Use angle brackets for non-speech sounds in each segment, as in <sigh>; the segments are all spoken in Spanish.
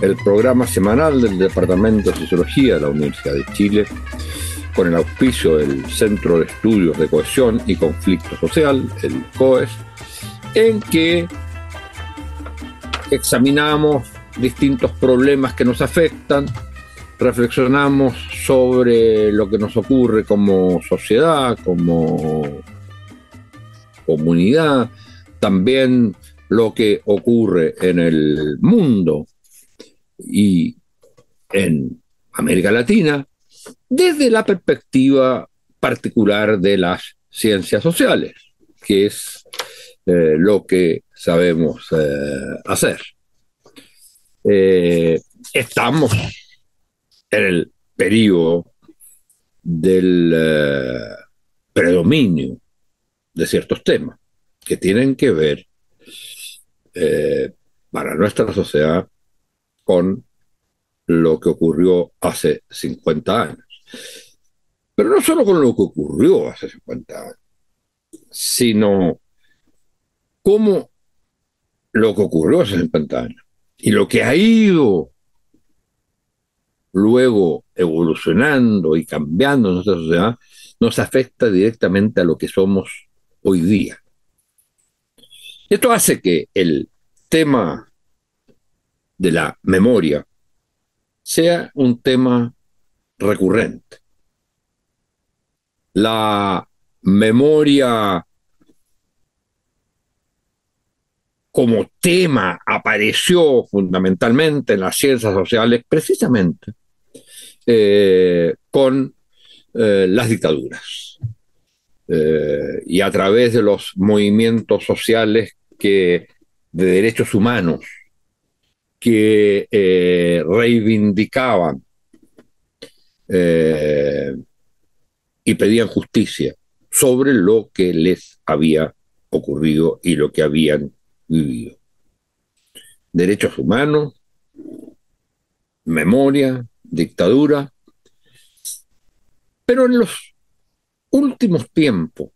el programa semanal del Departamento de Sociología de la Universidad de Chile, con el auspicio del Centro de Estudios de Cohesión y Conflicto Social, el COES, en que examinamos distintos problemas que nos afectan, reflexionamos sobre lo que nos ocurre como sociedad, como comunidad, también lo que ocurre en el mundo y en América Latina desde la perspectiva particular de las ciencias sociales, que es eh, lo que sabemos eh, hacer. Eh, estamos en el periodo del predominio de ciertos temas que tienen que ver para nuestra sociedad con lo que ocurrió hace 50 años. Pero no solo con lo que ocurrió hace 50 años, sino cómo lo que ocurrió hace 50 años y lo que ha ido luego evolucionando y cambiando en nuestra sociedad nos afecta directamente a lo que somos hoy día. Esto hace que el tema de la memoria sea un tema recurrente. La memoria como tema apareció fundamentalmente en las ciencias sociales precisamente eh, con eh, las dictaduras eh, y a través de los movimientos sociales que, de derechos humanos que eh, reivindicaban eh, y pedían justicia sobre lo que les había ocurrido y lo que habían vivido. Derechos humanos, memoria, dictadura, pero en los últimos tiempos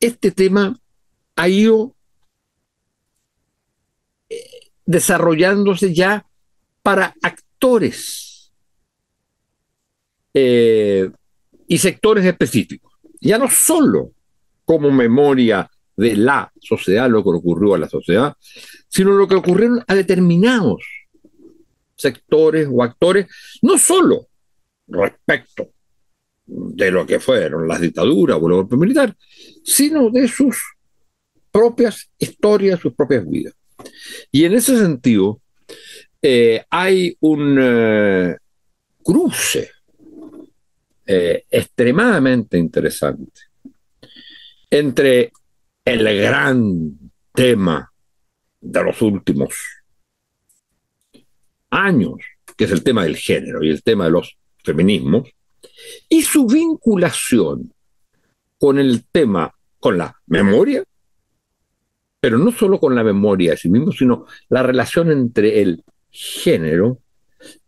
este tema ha ido desarrollándose ya para actores eh, y sectores específicos. Ya no solo como memoria de la sociedad, lo que ocurrió a la sociedad, sino lo que ocurrió a determinados sectores o actores, no solo respecto de lo que fueron las dictaduras o el golpe militar, sino de sus propias historias, sus propias vidas. Y en ese sentido, eh, hay un eh, cruce eh, extremadamente interesante entre el gran tema de los últimos años, que es el tema del género y el tema de los feminismos, y su vinculación con el tema, con la memoria pero no solo con la memoria de sí mismo, sino la relación entre el género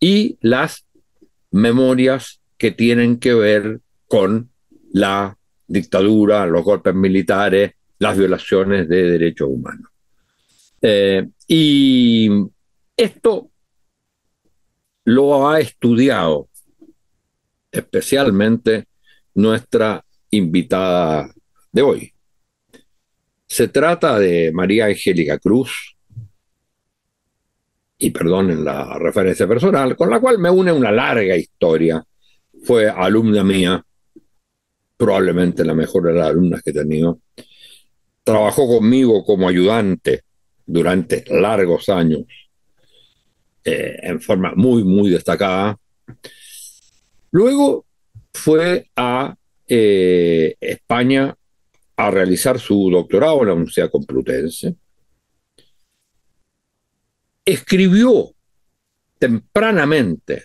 y las memorias que tienen que ver con la dictadura, los golpes militares, las violaciones de derechos humanos. Eh, y esto lo ha estudiado especialmente nuestra invitada de hoy, se trata de María Angélica Cruz, y perdonen la referencia personal, con la cual me une una larga historia. Fue alumna mía, probablemente la mejor de las alumnas que he tenido. Trabajó conmigo como ayudante durante largos años, eh, en forma muy, muy destacada. Luego fue a eh, España a realizar su doctorado en la Universidad Complutense, escribió tempranamente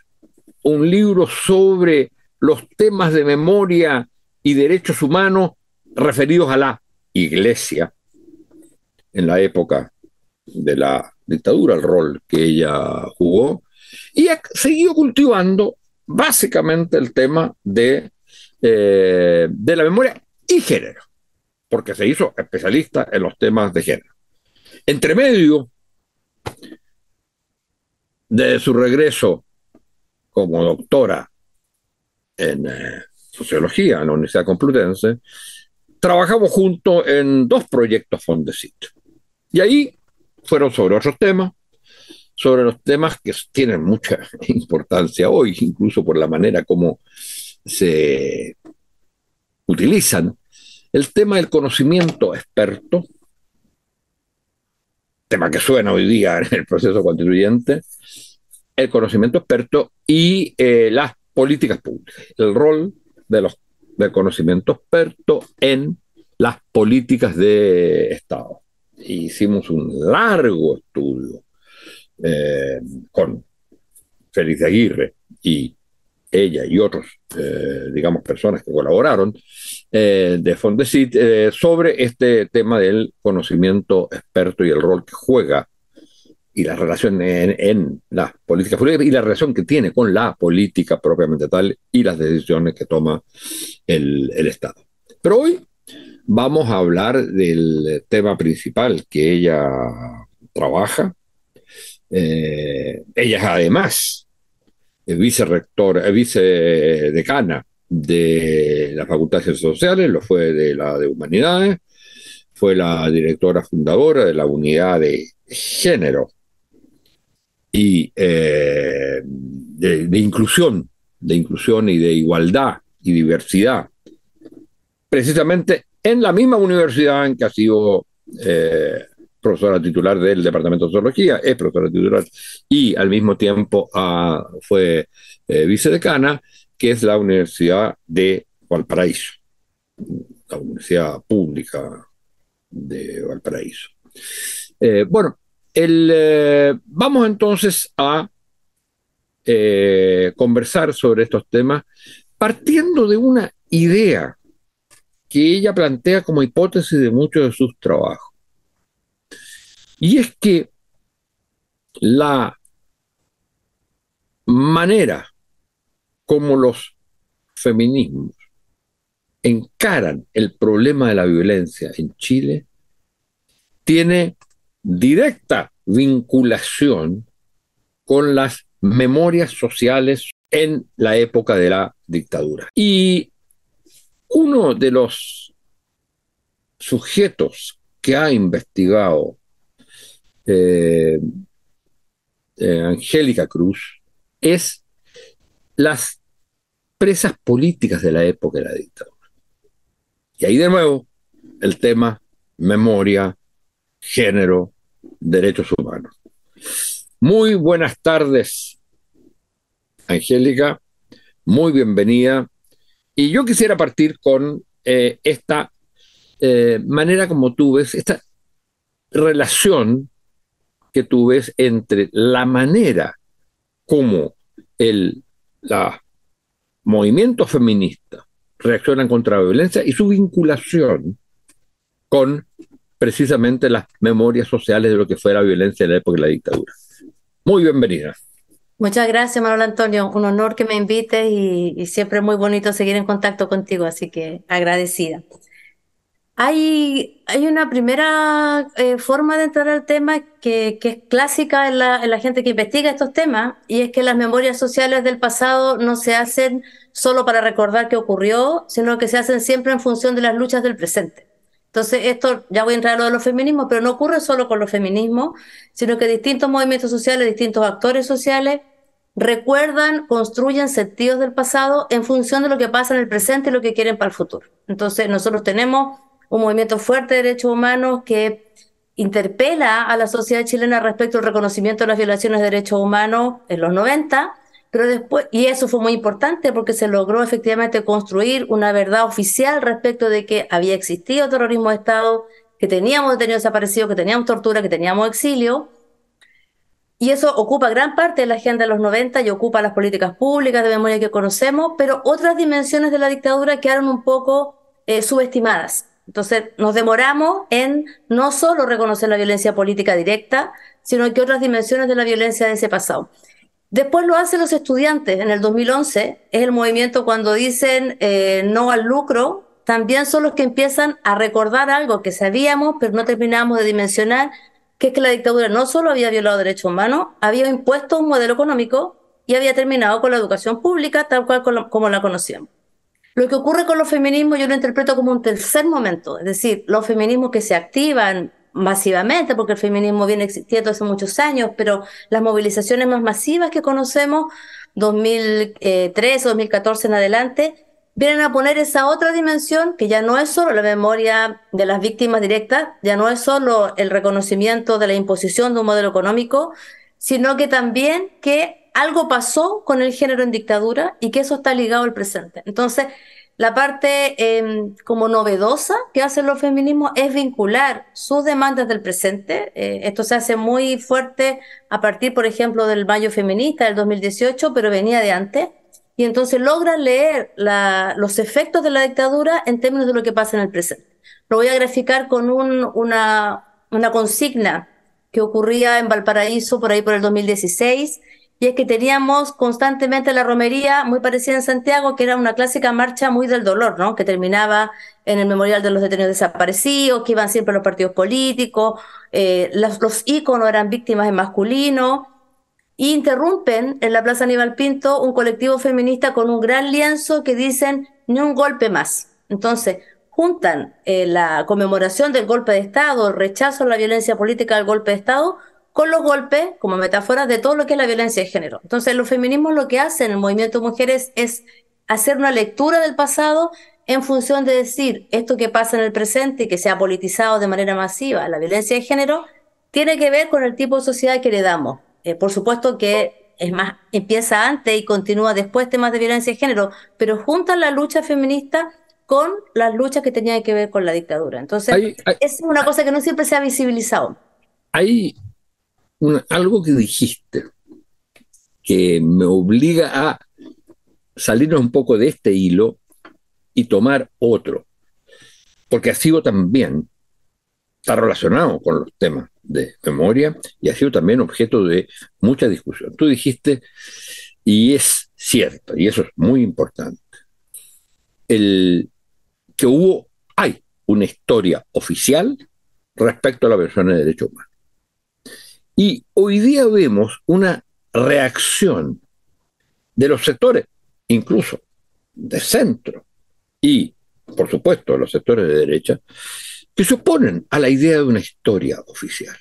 un libro sobre los temas de memoria y derechos humanos referidos a la iglesia en la época de la dictadura, el rol que ella jugó, y seguido cultivando básicamente el tema de, eh, de la memoria y género, porque se hizo especialista en los temas de género. Entre medio de su regreso como doctora en eh, sociología en la Universidad Complutense, trabajamos juntos en dos proyectos Fondesit. Y ahí fueron sobre otros temas, sobre los temas que tienen mucha <laughs> importancia hoy, incluso por la manera como se utilizan. El tema del conocimiento experto, tema que suena hoy día en el proceso constituyente, el conocimiento experto y eh, las políticas públicas, el rol de los, del conocimiento experto en las políticas de Estado. Hicimos un largo estudio eh, con Félix de Aguirre y ella y otros, eh, digamos, personas que colaboraron eh, de Fondesit sobre este tema del conocimiento experto y el rol que juega y la relación en, políticas públicas y la relación que tiene con la política propiamente tal y las decisiones que toma el, el Estado. Pero hoy vamos a hablar del tema principal que ella trabaja. Eh, ella es además vicerrectora, vicedecana de la Facultad de Ciencias Sociales, lo fue de la de Humanidades, fue la directora fundadora de la unidad de género y eh, de, inclusión, de inclusión y de igualdad y diversidad, precisamente en la misma universidad en que ha sido eh, profesora titular del Departamento de Sociología, es profesora titular y al mismo tiempo ah, fue eh, vicedecana, que es la Universidad de Valparaíso, la Universidad Pública de Valparaíso. bueno, el, eh, vamos entonces a eh, conversar sobre estos temas partiendo de una idea que ella plantea como hipótesis de muchos de sus trabajos. Y es que la manera como los feminismos encaran el problema de la violencia en Chile tiene directa vinculación con las memorias sociales en la época de la dictadura. Y uno de los sujetos que ha investigado eh, eh, Angélica Cruz es las presas políticas de la época de la dictadura. Y ahí de nuevo el tema memoria, género, derechos humanos. Muy buenas tardes, Angélica, muy bienvenida. Y yo quisiera partir con eh, esta manera como tú ves, esta relación que tú ves entre la manera como el la movimiento feminista reaccionan contra la violencia y su vinculación con precisamente las memorias sociales de lo que fue la violencia en la época de la dictadura. Muy bienvenida. Muchas gracias, Manuel Antonio. Un honor que me invites y, siempre es muy bonito seguir en contacto contigo, así que agradecida. Hay, una primera eh, forma de entrar al tema que, que es clásica en la, en la, gente que investiga estos temas y es que las memorias sociales del pasado no se hacen solo para recordar qué ocurrió, sino que se hacen siempre en función de las luchas del presente. Entonces, esto ya voy a entrar a lo de los feminismos, pero no ocurre solo con los feminismos, sino que distintos movimientos sociales, distintos actores sociales recuerdan, construyen sentidos del pasado en función de lo que pasa en el presente y lo que quieren para el futuro. Entonces, nosotros tenemos un movimiento fuerte de derechos humanos que interpela a la sociedad chilena respecto al reconocimiento de las violaciones de derechos humanos en los 90, pero después, y eso fue muy importante porque se logró efectivamente construir una verdad oficial respecto de que había existido terrorismo de Estado, que teníamos detenidos desaparecidos, que teníamos tortura, que teníamos exilio. y eso ocupa gran parte de la agenda de los 90 y ocupa las políticas públicas de memoria que conocemos, pero otras dimensiones de la dictadura quedaron un poco eh, subestimadas. Entonces nos demoramos en no solo reconocer la violencia política directa, sino que otras dimensiones de la violencia de ese pasado. Después lo hacen los estudiantes. En el 2011 es el movimiento cuando dicen eh, no al lucro, también son los que empiezan a recordar algo que sabíamos, pero no terminamos de dimensionar, que es que la dictadura no solo había violado derechos humanos, había impuesto un modelo económico y había terminado con la educación pública tal cual como la conocíamos. Lo que ocurre con los feminismos yo lo interpreto como un tercer momento, es decir, los feminismos que se activan masivamente, porque el feminismo viene existiendo hace muchos años, pero las movilizaciones más masivas que conocemos, 2013, 2014 en adelante, vienen a poner esa otra dimensión que ya no es solo la memoria de las víctimas directas, ya no es solo el reconocimiento de la imposición de un modelo económico, sino que también que algo pasó con el género en dictadura y que eso está ligado al presente. Entonces, la parte em, como novedosa que hacen los feminismos es vincular sus demandas del presente. Eh, esto se hace muy fuerte a partir, por ejemplo, del Mayo Feminista del 2018, pero venía de antes. Y entonces logran leer los efectos de la dictadura en términos de lo que pasa en el presente. Lo voy a graficar con una, una consigna que ocurría en Valparaíso por ahí por el 2016 y es que teníamos constantemente la romería muy parecida en Santiago, que era una clásica marcha muy del dolor, ¿no? Que terminaba en el memorial de los detenidos desaparecidos, que iban siempre los partidos políticos, eh, los, los íconos eran víctimas en masculino, y interrumpen en la Plaza Aníbal Pinto un colectivo feminista con un gran lienzo que dicen ni un golpe más. Entonces, juntan eh, la conmemoración del golpe de Estado, el rechazo a la violencia política del golpe de Estado, con los golpes como metáforas de todo lo que es la violencia de género. Entonces, los feminismos lo que hacen en el movimiento de mujeres es hacer una lectura del pasado en función de decir esto que pasa en el presente y que se ha politizado de manera masiva, la violencia de género, tiene que ver con el tipo de sociedad que heredamos. Eh, por supuesto que es más, empieza antes y continúa después temas de violencia de género, pero juntan la lucha feminista con las luchas que tenían que ver con la dictadura. Entonces, es una cosa que no siempre se ha visibilizado. Hay algo que dijiste que me obliga a salirnos un poco de este hilo y tomar otro, porque ha sido también, está relacionado con los temas de memoria y ha sido también objeto de mucha discusión. Tú dijiste, y es cierto, y eso es muy importante, el, que hubo, hay una historia oficial respecto a la persona de derechos humanos. Y hoy día vemos una reacción de los sectores, incluso de centro y, por supuesto, los sectores de derecha, que se oponen a la idea de una historia oficial.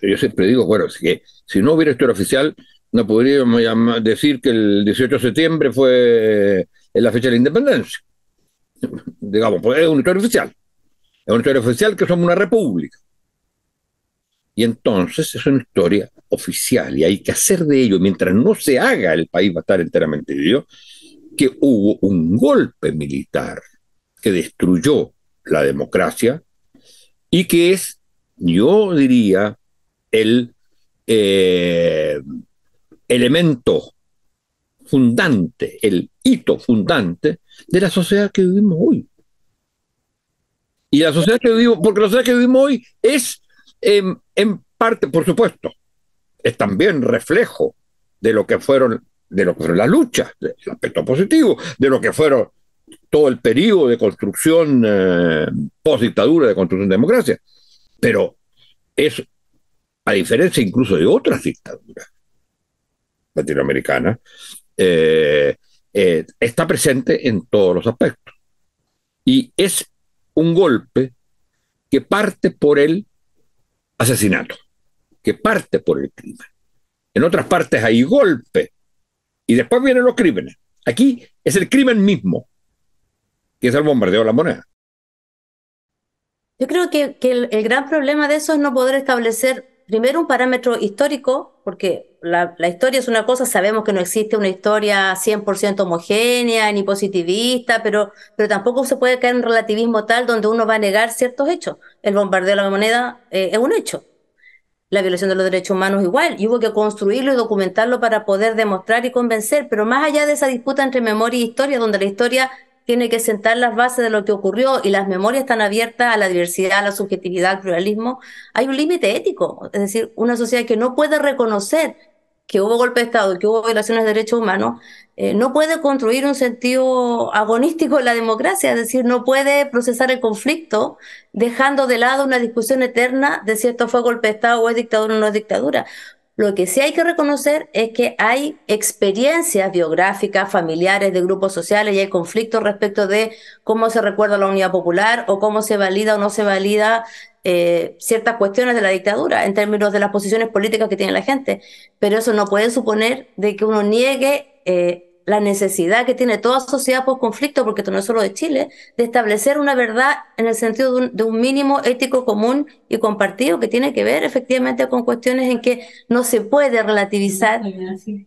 Yo siempre digo, bueno, que si no hubiera historia oficial, no podríamos decir que el 18 de septiembre fue la fecha de la independencia. <laughs> Digamos, pues es una historia oficial. Es una historia oficial que somos una república. Y entonces es una historia oficial y hay que hacer de ello, mientras no se haga, el país va a estar enteramente dividido, que hubo un golpe militar que destruyó la democracia y que es, yo diría, el eh, elemento fundante, el hito fundante de la sociedad que vivimos hoy. Y la sociedad que vivimos, porque la sociedad que vivimos hoy es en, parte, por supuesto, es también reflejo de lo que fueron, de lo que fueron las luchas, del aspecto positivo, de lo que fueron todo el periodo de construcción eh, post-dictadura, de construcción de democracia. Pero es, a diferencia incluso de otras dictaduras latinoamericanas, eh, eh, está presente en todos los aspectos. Y es un golpe que parte por el asesinato, que parte por el crimen. En otras partes hay golpe y después vienen los crímenes. Aquí es el crimen mismo, que es el bombardeo de la moneda. Yo creo que, el, gran problema de eso es no poder establecer primero un parámetro histórico, porque la, historia es una cosa, sabemos que no existe una historia 100% homogénea ni positivista, pero, pero tampoco se puede caer en relativismo tal donde uno va a negar ciertos hechos. El bombardeo de la moneda eh, es un hecho. la violación de los derechos humanos igual, y hubo que construirlo y documentarlo para poder demostrar y convencer, pero más allá de esa disputa entre memoria y historia, donde la historia tiene que sentar las bases de lo que ocurrió y las memorias están abiertas a la diversidad, a la subjetividad, al pluralismo, hay un límite ético, es decir, una sociedad que no puede reconocer que hubo golpe de Estado que hubo violaciones de derechos humanos, eh, no puede construir un sentido agonístico en la democracia, es decir, no puede procesar el conflicto dejando de lado una discusión eterna de si esto fue golpe de Estado o es dictadura o no es dictadura. Lo que sí hay que reconocer es que hay experiencias biográficas, familiares, de grupos sociales y hay conflictos respecto de cómo se recuerda la unidad popular o cómo se valida o no se valida eh, ciertas cuestiones de la dictadura en términos de las posiciones políticas que tiene la gente. Pero eso no puede suponer de que uno niegue eh, la necesidad que tiene toda sociedad por conflicto, porque esto no es solo de Chile, de establecer una verdad en el sentido de un, mínimo ético común y compartido que tiene que ver efectivamente con cuestiones en que no se puede relativizar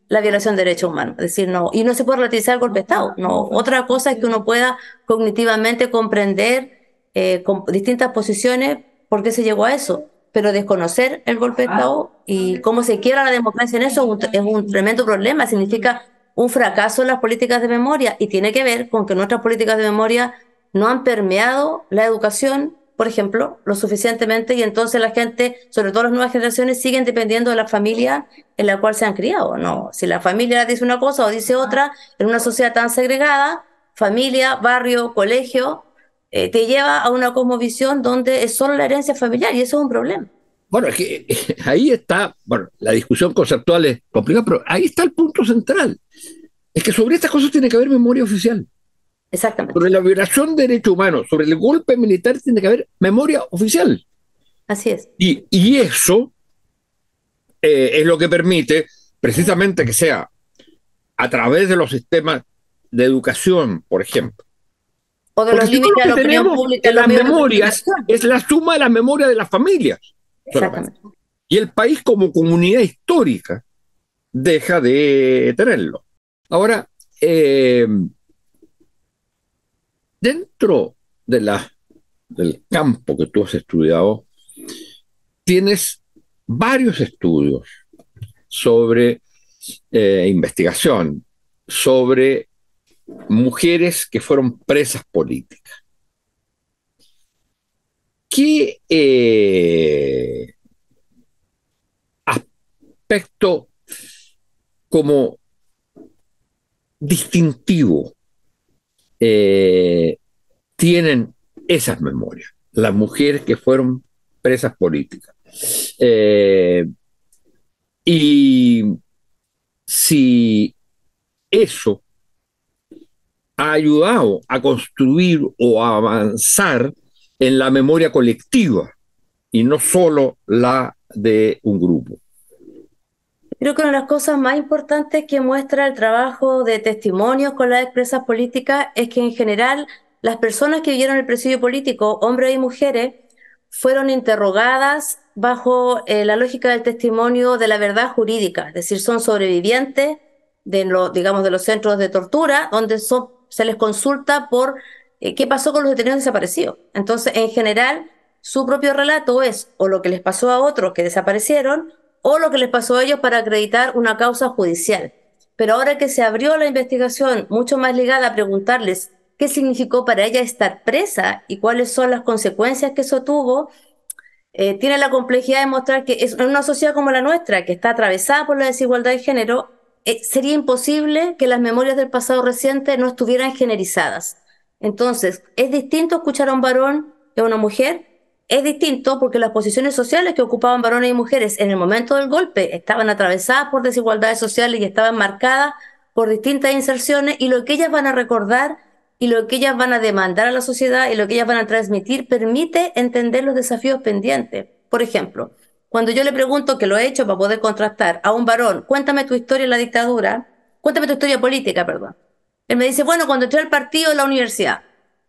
la violación de derechos humanos. Es decir, no, y no se puede relativizar el golpe de Estado. No, otra cosa es que uno pueda cognitivamente comprender eh, con distintas posiciones por qué se llegó a eso. Pero desconocer el golpe de Estado y cómo se quiebra la democracia en eso es un tremendo problema. Significa un fracaso en las políticas de memoria y tiene que ver con que nuestras políticas de memoria no han permeado la educación, por ejemplo, lo suficientemente y entonces la gente, sobre todo las nuevas generaciones, siguen dependiendo de la familia en la cual se han criado. No, si la familia dice una cosa o dice otra, en una sociedad tan segregada, familia, barrio, colegio, eh, te lleva a una cosmovisión donde es solo la herencia familiar y eso es un problema. Bueno, es que <laughs> ahí está, bueno, la discusión conceptual es complicada, pero ahí está el punto central. Es que sobre estas cosas tiene que haber memoria oficial. Exactamente. Sobre la violación de derechos humanos, sobre el golpe militar, tiene que haber memoria oficial. Así es. Y, eso eh, es lo que permite precisamente que sea a través de los sistemas de educación, por ejemplo. O de los límites de la opinión pública. las memorias es la suma de las memorias de las familias. Exactamente. Y el país como comunidad histórica deja de tenerlo. Ahora, eh, dentro de la, del campo que tú has estudiado, tienes varios estudios sobre eh, investigación, sobre mujeres que fueron presas políticas. ¿Qué eh, aspecto como distintivo eh, tienen esas memorias, las mujeres que fueron presas políticas. Eh, y si eso ha ayudado a construir o a avanzar en la memoria colectiva y no solo la de un grupo. Creo que una de las cosas más importantes que muestra el trabajo de testimonios con las expresas políticas es que en general las personas que vivieron el presidio político, hombres y mujeres, fueron interrogadas bajo eh, la lógica del testimonio de la verdad jurídica, es decir, son sobrevivientes de, los centros de tortura, donde se les consulta por eh, qué pasó con los detenidos desaparecidos. Entonces, en general, su propio relato es o lo que les pasó a otros que desaparecieron, o lo que les pasó a ellos para acreditar una causa judicial. Pero ahora que se abrió la investigación mucho más ligada a preguntarles qué significó para ella estar presa y cuáles son las consecuencias que eso tuvo, eh, tiene la complejidad de mostrar que en una sociedad como la nuestra, que está atravesada por la desigualdad de género, eh, sería imposible que las memorias del pasado reciente no estuvieran generizadas. Entonces, es distinto escuchar a un varón que a una mujer, es distinto porque las posiciones sociales que ocupaban varones y mujeres en el momento del golpe estaban atravesadas por desigualdades sociales y estaban marcadas por distintas inserciones y lo que ellas van a recordar y lo que ellas van a demandar a la sociedad y lo que ellas van a transmitir permite entender los desafíos pendientes. Por ejemplo, cuando yo le pregunto, que lo he hecho para poder contrastar a un varón, cuéntame tu historia en la dictadura, cuéntame tu historia política, perdón. Él me dice, bueno, cuando entré al partido en la universidad,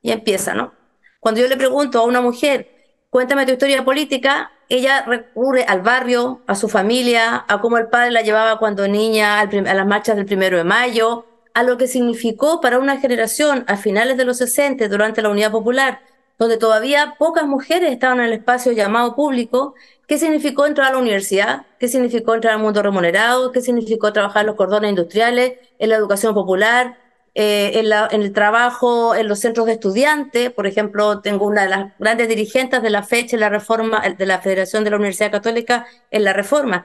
y empieza, ¿no? Cuando yo le pregunto a una mujer, cuéntame tu historia política, ella recurre al barrio, a su familia, a cómo el padre la llevaba cuando niña a las marchas del primero de mayo, a lo que significó para una generación a finales de los 60 durante la Unidad Popular, donde todavía pocas mujeres estaban en el espacio llamado público, ¿Qué significó entrar a la universidad? ¿Qué significó entrar al mundo remunerado? ¿Qué significó trabajar los cordones industriales, en la educación popular, eh, en, el trabajo en los centros de estudiantes? Por ejemplo, tengo una de las grandes dirigentes de la fecha en la reforma de la Federación de la Universidad Católica en la reforma.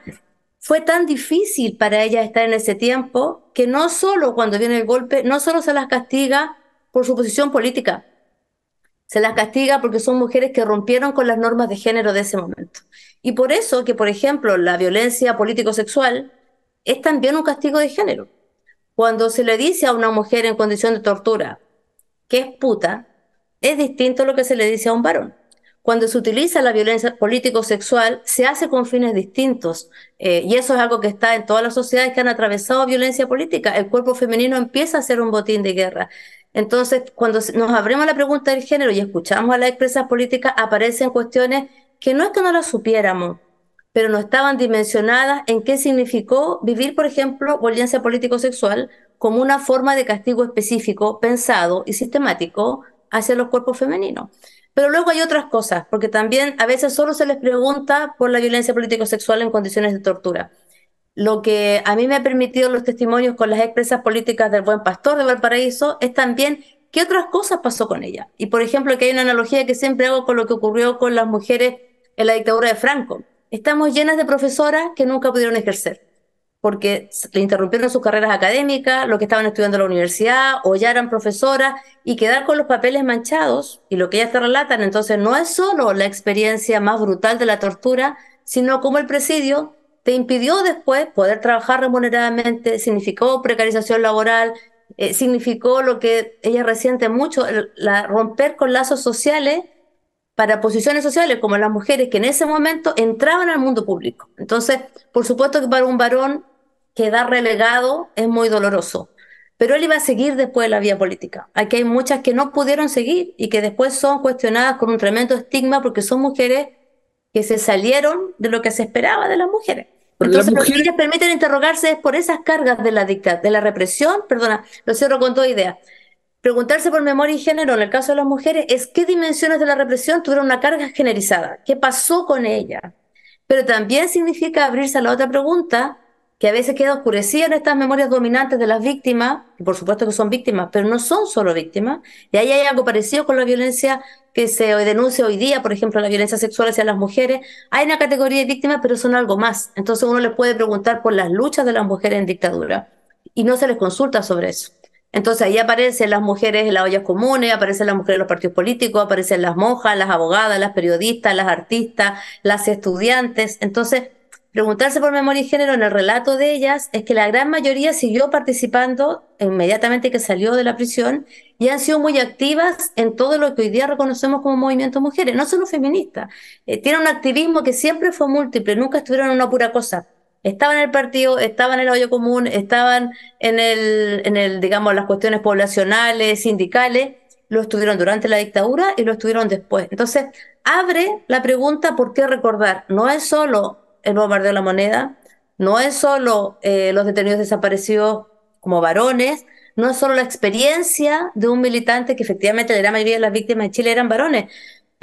Fue tan difícil para ellas estar en ese tiempo que no solo cuando viene el golpe, no solo se las castiga por su posición política, se las castiga porque son mujeres que rompieron con las normas de género de ese momento. Y por eso que, por ejemplo, la violencia político-sexual es también un castigo de género. Cuando se le dice a una mujer en condición de tortura que es puta, es distinto a lo que se le dice a un varón. Cuando se utiliza la violencia político-sexual, se hace con fines distintos. Eh, y eso es algo que está en todas las sociedades que han atravesado violencia política. El cuerpo femenino empieza a ser un botín de guerra. Entonces, cuando nos abrimos la pregunta del género y escuchamos a las expresas políticas, aparecen cuestiones que no es que no las supiéramos, pero no estaban dimensionadas en qué significó vivir, por ejemplo, violencia político-sexual como una forma de castigo específico, pensado y sistemático hacia los cuerpos femeninos. Pero luego hay otras cosas, porque también a veces solo se les pregunta por la violencia político-sexual en condiciones de tortura lo que a mí me ha permitido los testimonios con las expresas políticas del buen pastor de Valparaíso es también qué otras cosas pasó con ella. Y por ejemplo, que hay una analogía que siempre hago con lo que ocurrió con las mujeres en la dictadura de Franco. Estamos llenas de profesoras que nunca pudieron ejercer porque le interrumpieron sus carreras académicas, lo que estaban estudiando en la universidad o ya eran profesoras y quedar con los papeles manchados y lo que ellas te relatan, entonces no es solo la experiencia más brutal de la tortura, sino como el presidio te impidió después poder trabajar remuneradamente, significó precarización laboral, eh, significó lo que ella resiente mucho, la, romper con lazos sociales para posiciones sociales como las mujeres que en ese momento entraban al mundo público. Entonces, por supuesto que para un varón quedar relegado es muy doloroso, pero él iba a seguir después de la vía política. Aquí hay muchas que no pudieron seguir y que después son cuestionadas con un tremendo estigma porque son mujeres que se salieron de lo que se esperaba de las mujeres. Entonces, lo que ellas permiten interrogarse es por esas cargas de la dictadura, de la represión, perdona, lo cierro con toda idea. Preguntarse por memoria y género en el caso de las mujeres es qué dimensiones de la represión tuvieron una carga generalizada, qué pasó con ella. Pero también significa abrirse a la otra pregunta, que a veces queda oscurecida en estas memorias dominantes de las víctimas, por supuesto que son víctimas, pero no son solo víctimas, y ahí hay algo parecido con la violencia que se denuncia hoy día, por ejemplo, la violencia sexual hacia las mujeres, hay una categoría de víctimas, pero son algo más. Entonces uno les puede preguntar por las luchas de las mujeres en dictadura, y no se les consulta sobre eso. Entonces ahí aparecen las mujeres en las ollas comunes, aparecen las mujeres en los partidos políticos, aparecen las monjas, las abogadas, las periodistas, las artistas, las estudiantes. Entonces, Preguntarse por memoria y género en el relato de ellas es que la gran mayoría siguió participando inmediatamente que salió de la prisión y han sido muy activas en todo lo que hoy día reconocemos como movimiento mujeres, no solo feministas. Eh, tienen un activismo que siempre fue múltiple, nunca estuvieron en una pura cosa. Estaban en el partido, estaban en el hoyo común, estaban en el, en el, digamos, las cuestiones poblacionales, sindicales, lo estuvieron durante la dictadura y lo estuvieron después. Entonces, abre la pregunta por qué recordar. No es solo el bombardeo de la moneda, no es solo eh, los detenidos desaparecidos como varones, no es solo la experiencia de un militante que efectivamente la gran mayoría de las víctimas de Chile eran varones,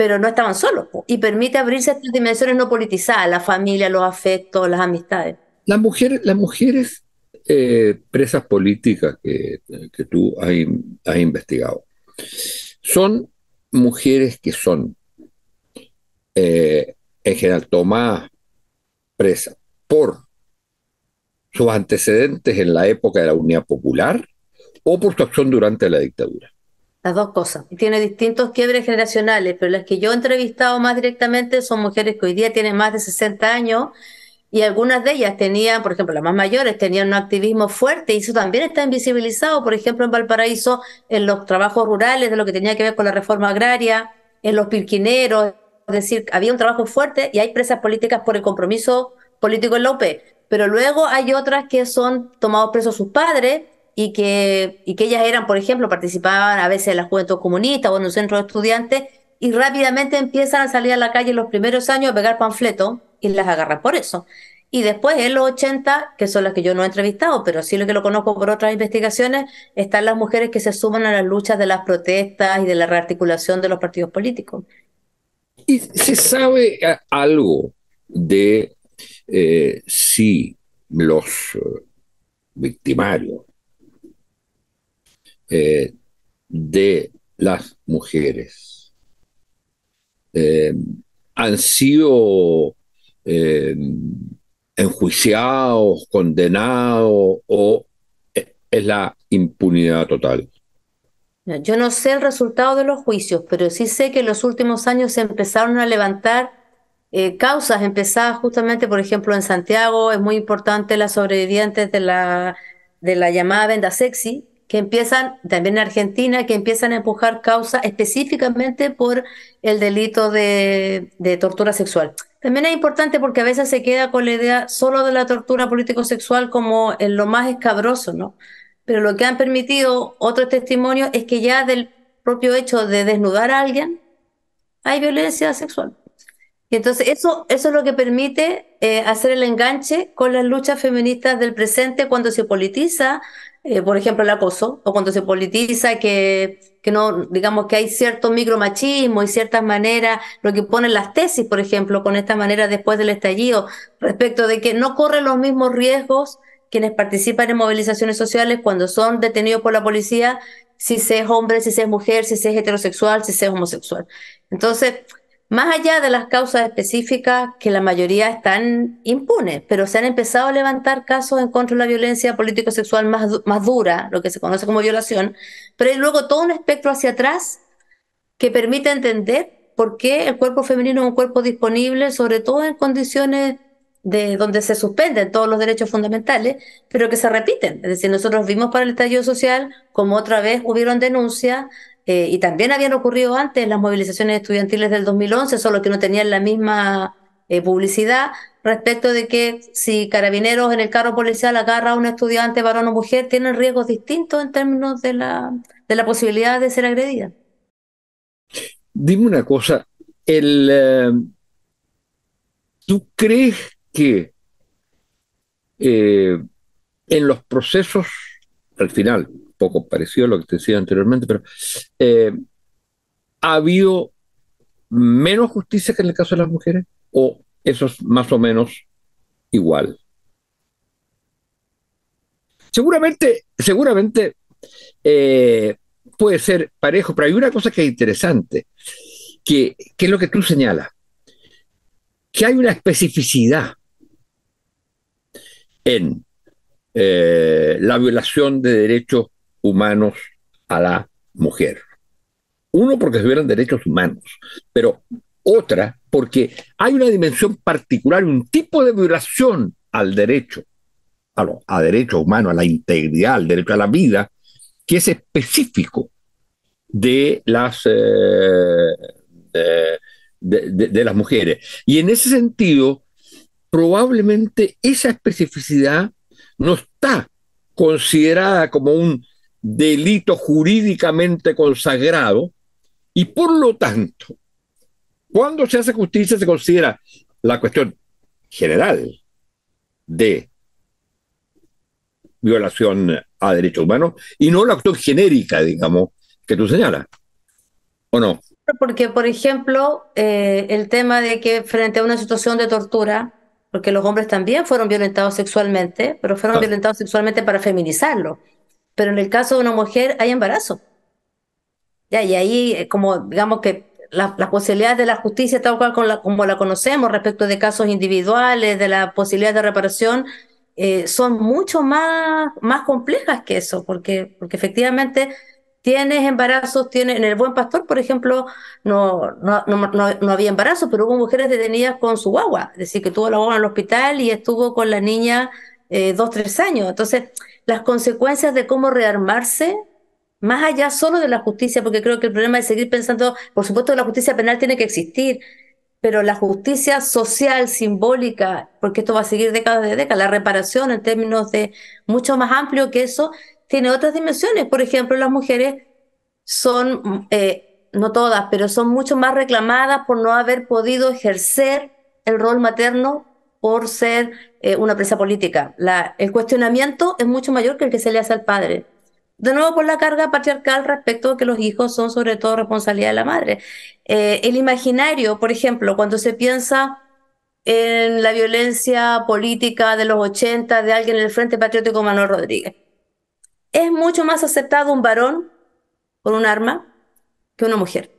pero no estaban solos y permite abrirse a estas dimensiones no politizadas, la familia, los afectos, las amistades. Las mujeres, las mujeres eh, presas políticas que, tú has, investigado son mujeres que son eh, en general tomadas presa por sus antecedentes en la época de la Unidad Popular o por su acción durante la dictadura. Las dos cosas. Tiene distintos quiebres generacionales, pero las que yo he entrevistado más directamente son mujeres que hoy día tienen más de 60 años y algunas de ellas tenían, por ejemplo, las más mayores, tenían un activismo fuerte y eso también está invisibilizado, por ejemplo, en Valparaíso, en los trabajos rurales, de lo que tenía que ver con la reforma agraria, en los pirquineros, es decir, había un trabajo fuerte y hay presas políticas por el compromiso político en UP, pero luego hay otras que son tomados presos sus padres y que, y que ellas eran, por ejemplo, participaban a veces en la juventud comunista o en un centro de estudiantes y rápidamente empiezan a salir a la calle en los primeros años a pegar panfletos y las agarran por eso. Y después, en los 80, que son las que yo no he entrevistado, pero sí lo que lo conozco por otras investigaciones, están las mujeres que se suman a las luchas de las protestas y de la rearticulación de los partidos políticos. ¿Y se sabe eh, algo de eh, si los victimarios de las mujeres han sido enjuiciados, condenados o es la impunidad total? Yo no sé el resultado de los juicios, pero sí sé que en los últimos años se empezaron a levantar eh, causas empezadas justamente, por ejemplo, en Santiago, es muy importante las sobrevivientes de la, de la llamada venda sexy, que empiezan, también en Argentina, que empiezan a empujar causas específicamente por el delito de, de tortura sexual. También es importante porque a veces se queda con la idea solo de la tortura político-sexual como en lo más escabroso, ¿no? Pero lo que han permitido otros testimonios es que ya del propio hecho de desnudar a alguien hay violencia sexual. Y entonces eso, eso es lo que permite eh, hacer el enganche con las luchas feministas del presente cuando se politiza, eh, por ejemplo, el acoso, o cuando se politiza que, que no, digamos que hay cierto micromachismo y ciertas maneras, lo que ponen las tesis, por ejemplo, con esta manera después del estallido, respecto de que no corren los mismos riesgos quienes participan en movilizaciones sociales cuando son detenidos por la policía, si se es hombre, si se es mujer, si se es heterosexual, si se es homosexual. Entonces, más allá de las causas específicas, que la mayoría están impunes, pero se han empezado a levantar casos en contra de la violencia político-sexual más, más dura, lo que se conoce como violación, pero hay luego todo un espectro hacia atrás que permite entender por qué el cuerpo femenino es un cuerpo disponible, sobre todo en condiciones de donde se suspenden todos los derechos fundamentales, pero que se repiten. Es decir, nosotros vimos para el estallido social como otra vez hubieron denuncias eh, y también habían ocurrido antes las movilizaciones estudiantiles del 2011, solo que no tenían la misma eh, publicidad respecto de que si carabineros en el carro policial agarra a un estudiante varón o mujer, tienen riesgos distintos en términos de la, de la posibilidad de ser agredida. Dime una cosa, el, eh, ¿tú crees que en los procesos, al final, poco parecido a lo que te decía anteriormente, pero eh, ¿ha habido menos justicia que en el caso de las mujeres? ¿O eso es más o menos igual? Seguramente, seguramente eh, puede ser parejo, pero hay una cosa que es interesante, que, que es lo que tú señalas, que hay una especificidad en eh, la violación de derechos humanos a la mujer. Uno, porque se violan derechos humanos, pero otra, porque hay una dimensión particular, un tipo de violación al derecho, a, lo, a derechos humanos, a la integridad, al derecho a la vida, que es específico de las, eh, de las mujeres. Y en ese sentido, probablemente esa especificidad no está considerada como un delito jurídicamente consagrado y por lo tanto, cuando se hace justicia se considera la cuestión general de violación a derechos humanos y no la cuestión genérica, digamos, que tú señalas. ¿O no? Porque, por ejemplo, eh, el tema de que frente a una situación de tortura, porque los hombres también fueron violentados sexualmente, pero fueron violentados sexualmente para feminizarlo. Pero en el caso de una mujer hay embarazo. Ya, y ahí, eh, como digamos que las posibilidades de la justicia, tal cual como la conocemos respecto de casos individuales, de la posibilidad de reparación, eh, son mucho más, más complejas que eso, porque, porque efectivamente tienes embarazos, tienes, en el Buen Pastor, por ejemplo, no, no, no, no, había embarazo, pero hubo mujeres detenidas con su guagua, es decir, que tuvo la guagua en el hospital y estuvo con la niña eh, dos, tres años. Entonces, las consecuencias de cómo rearmarse, más allá solo de la justicia, porque creo que el problema es seguir pensando, por supuesto, la justicia penal tiene que existir, pero la justicia social, simbólica, porque esto va a seguir décadas de décadas, la reparación en términos de mucho más amplio que eso, tiene otras dimensiones. Por ejemplo, las mujeres son, eh, no todas, pero son mucho más reclamadas por no haber podido ejercer el rol materno por ser eh, una presa política. El cuestionamiento es mucho mayor que el que se le hace al padre. De nuevo, por la carga patriarcal respecto a que los hijos son sobre todo responsabilidad de la madre. Eh, el imaginario, por ejemplo, cuando se piensa en la violencia política de los 80 de alguien en el Frente Patriótico Manuel Rodríguez. Es mucho más aceptado un varón con un arma que una mujer.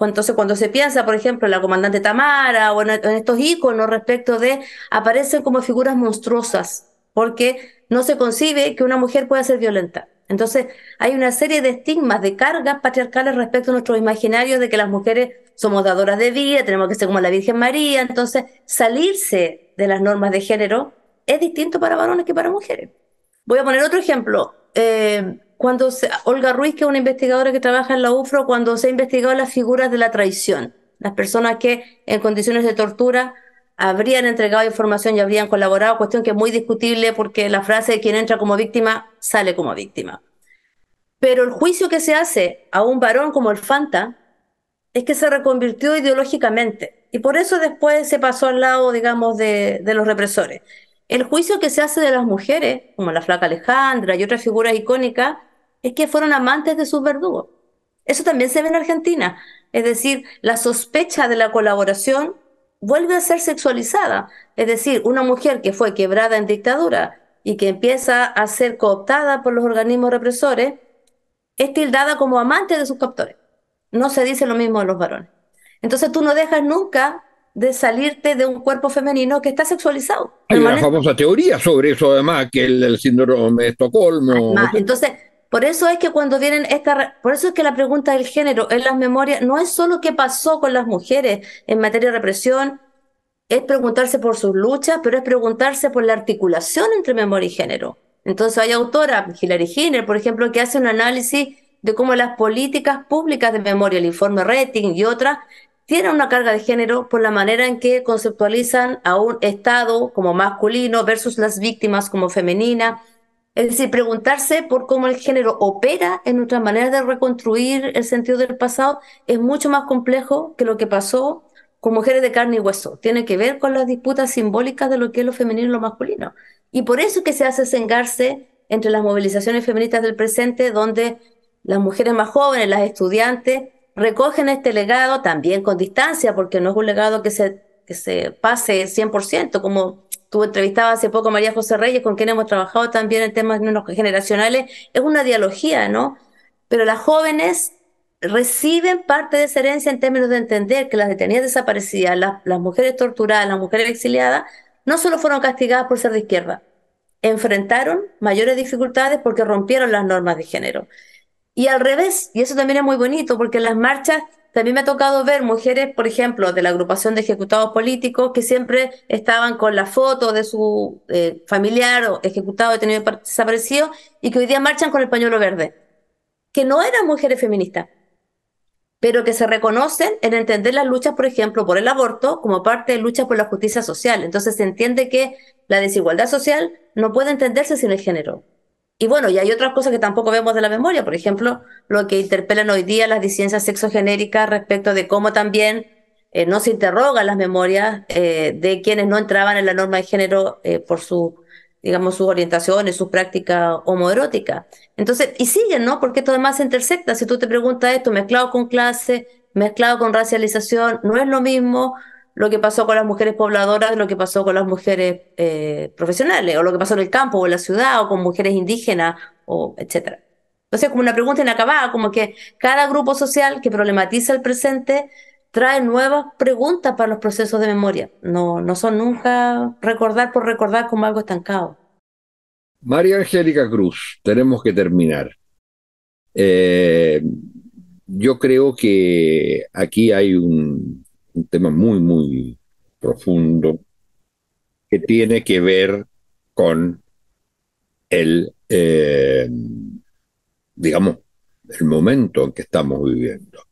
Entonces, cuando se piensa, por ejemplo, en la comandante Tamara o en, estos íconos respecto de, aparecen como figuras monstruosas, porque no se concibe que una mujer pueda ser violenta. Entonces, hay una serie de estigmas, de cargas patriarcales respecto a nuestros imaginarios de que las mujeres somos dadoras de vida, tenemos que ser como la Virgen María. Entonces, salirse de las normas de género es distinto para varones que para mujeres. Voy a poner otro ejemplo. Eh, cuando Olga Ruiz, que es una investigadora que trabaja en la UFRO, cuando se ha investigado las figuras de la traición, las personas que en condiciones de tortura habrían entregado información y habrían colaborado, cuestión que es muy discutible porque la frase de quien entra como víctima sale como víctima. Pero el juicio que se hace a un varón como el Fanta es que se reconvirtió ideológicamente y por eso después se pasó al lado, digamos, de, de los represores. El juicio que se hace de las mujeres, como la flaca Alejandra y otras figuras icónicas, es que fueron amantes de sus verdugos. Eso también se ve en Argentina. Es decir, la sospecha de la colaboración vuelve a ser sexualizada. Es decir, una mujer que fue quebrada en dictadura y que empieza a ser cooptada por los organismos represores, es tildada como amante de sus captores. No se dice lo mismo de los varones. Entonces tú no dejas nunca de salirte de un cuerpo femenino que está sexualizado. Hay una famosa teoría sobre eso, además, que el, el síndrome de Estocolmo. entonces, por eso es que cuando vienen esta, por eso es que la pregunta del género en las memorias no es solo qué pasó con las mujeres en materia de represión, es preguntarse por sus luchas, pero es preguntarse por la articulación entre memoria y género. Entonces hay autora, Hilary Hiner, por ejemplo, que hace un análisis de cómo las políticas públicas de memoria, el informe Rating y otras, tienen una carga de género por la manera en que conceptualizan a un Estado como masculino versus las víctimas como femenina, es decir, preguntarse por cómo el género opera en nuestra manera de reconstruir el sentido del pasado es mucho más complejo que lo que pasó con mujeres de carne y hueso. Tiene que ver con las disputas simbólicas de lo que es lo femenino y lo masculino. Y por eso es que se hace sengarse entre las movilizaciones feministas del presente, donde las mujeres más jóvenes, las estudiantes, recogen este legado también con distancia, porque no es un legado que se, que se pase 100%, como Tú entrevistabas hace poco a María José Reyes, con quien hemos trabajado también en temas generacionales. Es una dialogía, ¿no? Pero las jóvenes reciben parte de esa herencia en términos de entender que las detenidas desaparecidas, las, las mujeres torturadas, las mujeres exiliadas, no solo fueron castigadas por ser de izquierda, enfrentaron mayores dificultades porque rompieron las normas de género. Y al revés, y eso también es muy bonito, porque en las marchas también me ha tocado ver mujeres, por ejemplo, de la agrupación de ejecutados políticos que siempre estaban con la foto de su eh, familiar o ejecutado detenido desaparecido y que hoy día marchan con el pañuelo verde. Que no eran mujeres feministas, pero que se reconocen en entender las luchas, por ejemplo, por el aborto como parte de luchas por la justicia social. Entonces se entiende que la desigualdad social no puede entenderse sin el género. Y bueno, y hay otras cosas que tampoco vemos de la memoria, por ejemplo, lo que interpelan hoy día las disidencias sexogenéricas respecto de cómo también eh, no se interrogan las memorias eh, de quienes no entraban en la norma de género eh, por su, digamos, sus orientaciones, sus prácticas homoeróticas. Entonces, y siguen, ¿no? Porque esto además se intersecta. Si tú te preguntas esto, mezclado con clase, mezclado con racialización, no es lo mismo lo que pasó con las mujeres pobladoras, lo que pasó con las mujeres eh, profesionales, o lo que pasó en el campo o en la ciudad, o con mujeres indígenas, o etcétera. Entonces, como una pregunta inacabada, como que cada grupo social que problematiza el presente trae nuevas preguntas para los procesos de memoria. No, no son nunca recordar por recordar como algo estancado. María Angélica Cruz, tenemos que terminar. Eh, yo creo que aquí hay un, un tema muy, muy profundo que tiene que ver con el, eh, digamos, el momento en que estamos viviendo.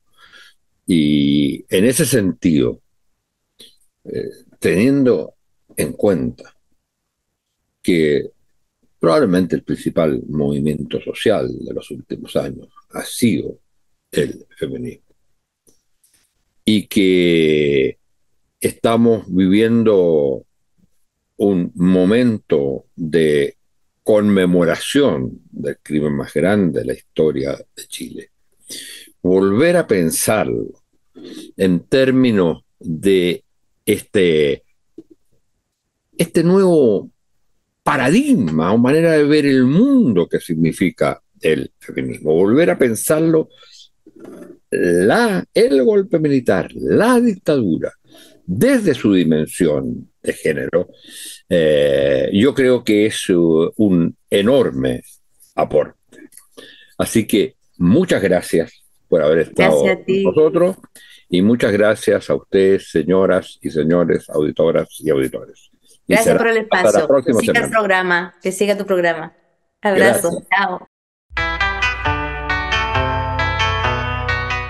Y en ese sentido, eh, teniendo en cuenta que probablemente el principal movimiento social de los últimos años ha sido el feminismo, y que estamos viviendo un momento de conmemoración del crimen más grande de la historia de Chile. Volver a pensarlo en términos de este este nuevo paradigma o manera de ver el mundo que significa el feminismo, volver a pensarlo, la, el golpe militar, la dictadura, desde su dimensión de género, eh, yo creo que es un enorme aporte. Así que muchas gracias por haber estado con nosotros y muchas gracias a ustedes, señoras y señores, auditoras y auditores. Gracias por el espacio. que siga el programa, que siga tu programa. Abrazo. Chao.